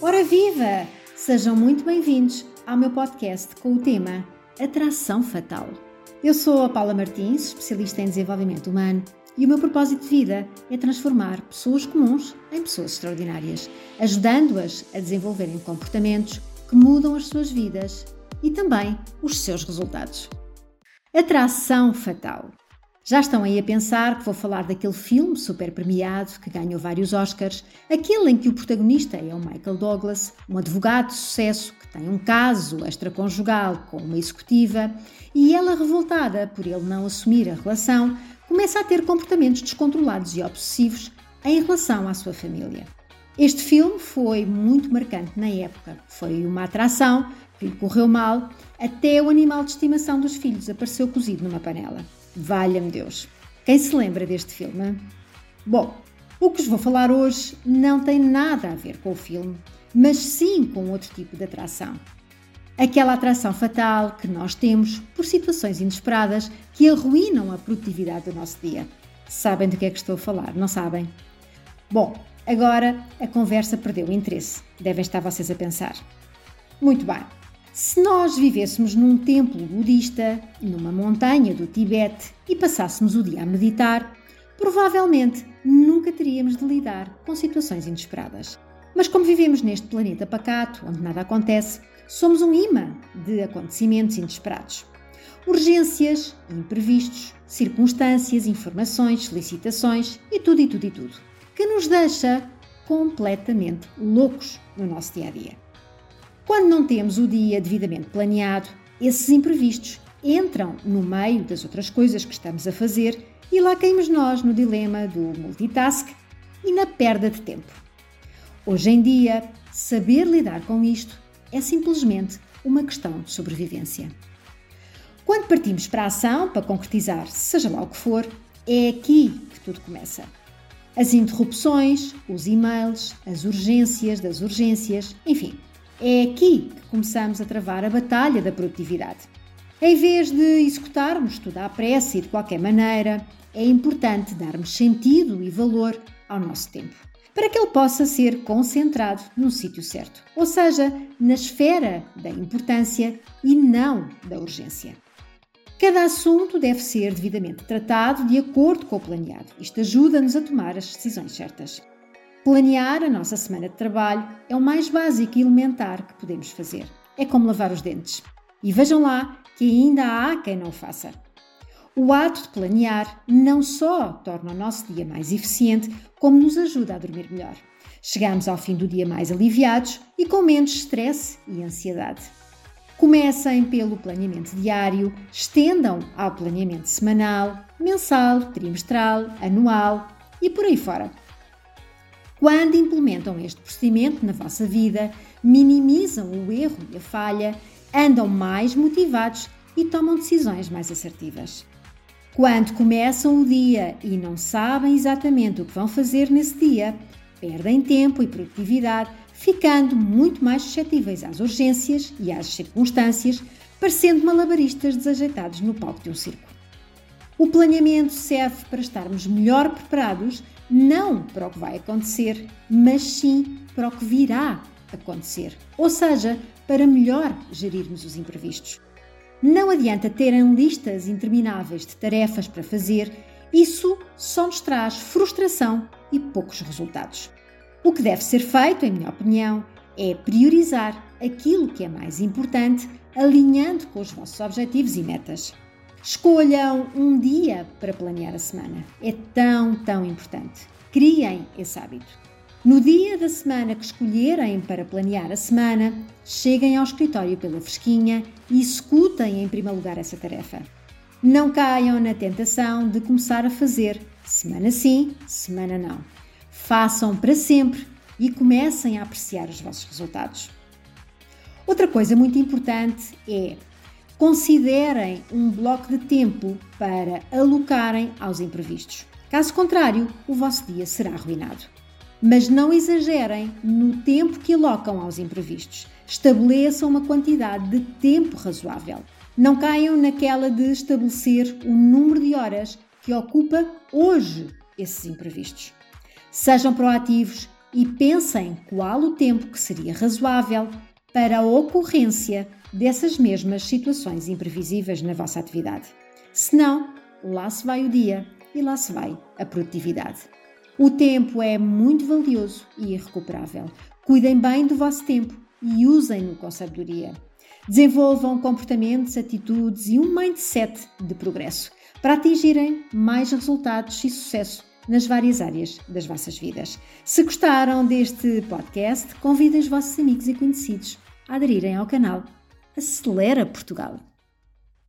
Ora viva! Sejam muito bem-vindos ao meu podcast com o tema Atração Fatal. Eu sou a Paula Martins, especialista em desenvolvimento humano, e o meu propósito de vida é transformar pessoas comuns em pessoas extraordinárias, ajudando-as a desenvolverem comportamentos que mudam as suas vidas e também os seus resultados. Atração Fatal. Já estão aí a pensar que vou falar daquele filme super premiado que ganhou vários Oscars, aquele em que o protagonista é o Michael Douglas, um advogado de sucesso que tem um caso extraconjugal com uma executiva e ela, revoltada por ele não assumir a relação, começa a ter comportamentos descontrolados e obsessivos em relação à sua família. Este filme foi muito marcante na época. Foi uma atração que lhe correu mal, até o animal de estimação dos filhos apareceu cozido numa panela. Valha-me Deus! Quem se lembra deste filme? Bom, o que vos vou falar hoje não tem nada a ver com o filme, mas sim com outro tipo de atração. Aquela atração fatal que nós temos por situações inesperadas que arruinam a produtividade do nosso dia. Sabem do que é que estou a falar, não sabem? Bom, agora a conversa perdeu o interesse, devem estar vocês a pensar. Muito bem, se nós vivêssemos num templo budista, numa montanha do Tibete e passássemos o dia a meditar, provavelmente nunca teríamos de lidar com situações inesperadas. Mas como vivemos neste planeta pacato, onde nada acontece, somos um imã de acontecimentos inesperados. Urgências, imprevistos, circunstâncias, informações, solicitações e tudo e tudo e tudo, que nos deixa completamente loucos no nosso dia a dia. Quando não temos o dia devidamente planeado, esses imprevistos entram no meio das outras coisas que estamos a fazer e lá caímos nós no dilema do multitask e na perda de tempo. Hoje em dia, saber lidar com isto é simplesmente uma questão de sobrevivência. Quando partimos para a ação para concretizar, seja lá o que for, é aqui que tudo começa. As interrupções, os e-mails, as urgências das urgências, enfim, é aqui que começamos a travar a batalha da produtividade. Em vez de executarmos tudo à pressa e de qualquer maneira, é importante darmos sentido e valor ao nosso tempo, para que ele possa ser concentrado no sítio certo, ou seja, na esfera da importância e não da urgência. Cada assunto deve ser devidamente tratado de acordo com o planeado. Isto ajuda-nos a tomar as decisões certas. Planear a nossa semana de trabalho é o mais básico e elementar que podemos fazer. É como lavar os dentes. E vejam lá que ainda há quem não o faça. O ato de planear não só torna o nosso dia mais eficiente, como nos ajuda a dormir melhor. Chegamos ao fim do dia mais aliviados e com menos stress e ansiedade. Comecem pelo planeamento diário, estendam ao planeamento semanal, mensal, trimestral, anual e por aí fora. Quando implementam este procedimento na vossa vida, minimizam o erro e a falha, andam mais motivados e tomam decisões mais assertivas. Quando começam o dia e não sabem exatamente o que vão fazer nesse dia, perdem tempo e produtividade, ficando muito mais suscetíveis às urgências e às circunstâncias, parecendo malabaristas desajeitados no palco de um circo. O planeamento serve para estarmos melhor preparados não para o que vai acontecer, mas sim para o que virá acontecer, ou seja, para melhor gerirmos os imprevistos. Não adianta terem listas intermináveis de tarefas para fazer, isso só nos traz frustração e poucos resultados. O que deve ser feito, em minha opinião, é priorizar aquilo que é mais importante, alinhando com os vossos objetivos e metas. Escolham um dia para planear a semana. É tão, tão importante. Criem esse hábito. No dia da semana que escolherem para planear a semana, cheguem ao escritório pela fresquinha e executem em primeiro lugar essa tarefa. Não caiam na tentação de começar a fazer semana sim, semana não. Façam para sempre e comecem a apreciar os vossos resultados. Outra coisa muito importante é considerem um bloco de tempo para alocarem aos imprevistos. Caso contrário, o vosso dia será arruinado. Mas não exagerem no tempo que alocam aos imprevistos. Estabeleçam uma quantidade de tempo razoável. Não caiam naquela de estabelecer o número de horas que ocupa hoje esses imprevistos. Sejam proativos e pensem qual o tempo que seria razoável para a ocorrência dessas mesmas situações imprevisíveis na vossa atividade. Senão, lá se vai o dia e lá se vai a produtividade. O tempo é muito valioso e irrecuperável. Cuidem bem do vosso tempo e usem-no com sabedoria. Desenvolvam comportamentos, atitudes e um mindset de progresso para atingirem mais resultados e sucesso nas várias áreas das vossas vidas. Se gostaram deste podcast, convidem os vossos amigos e conhecidos a aderirem ao canal Acelera Portugal.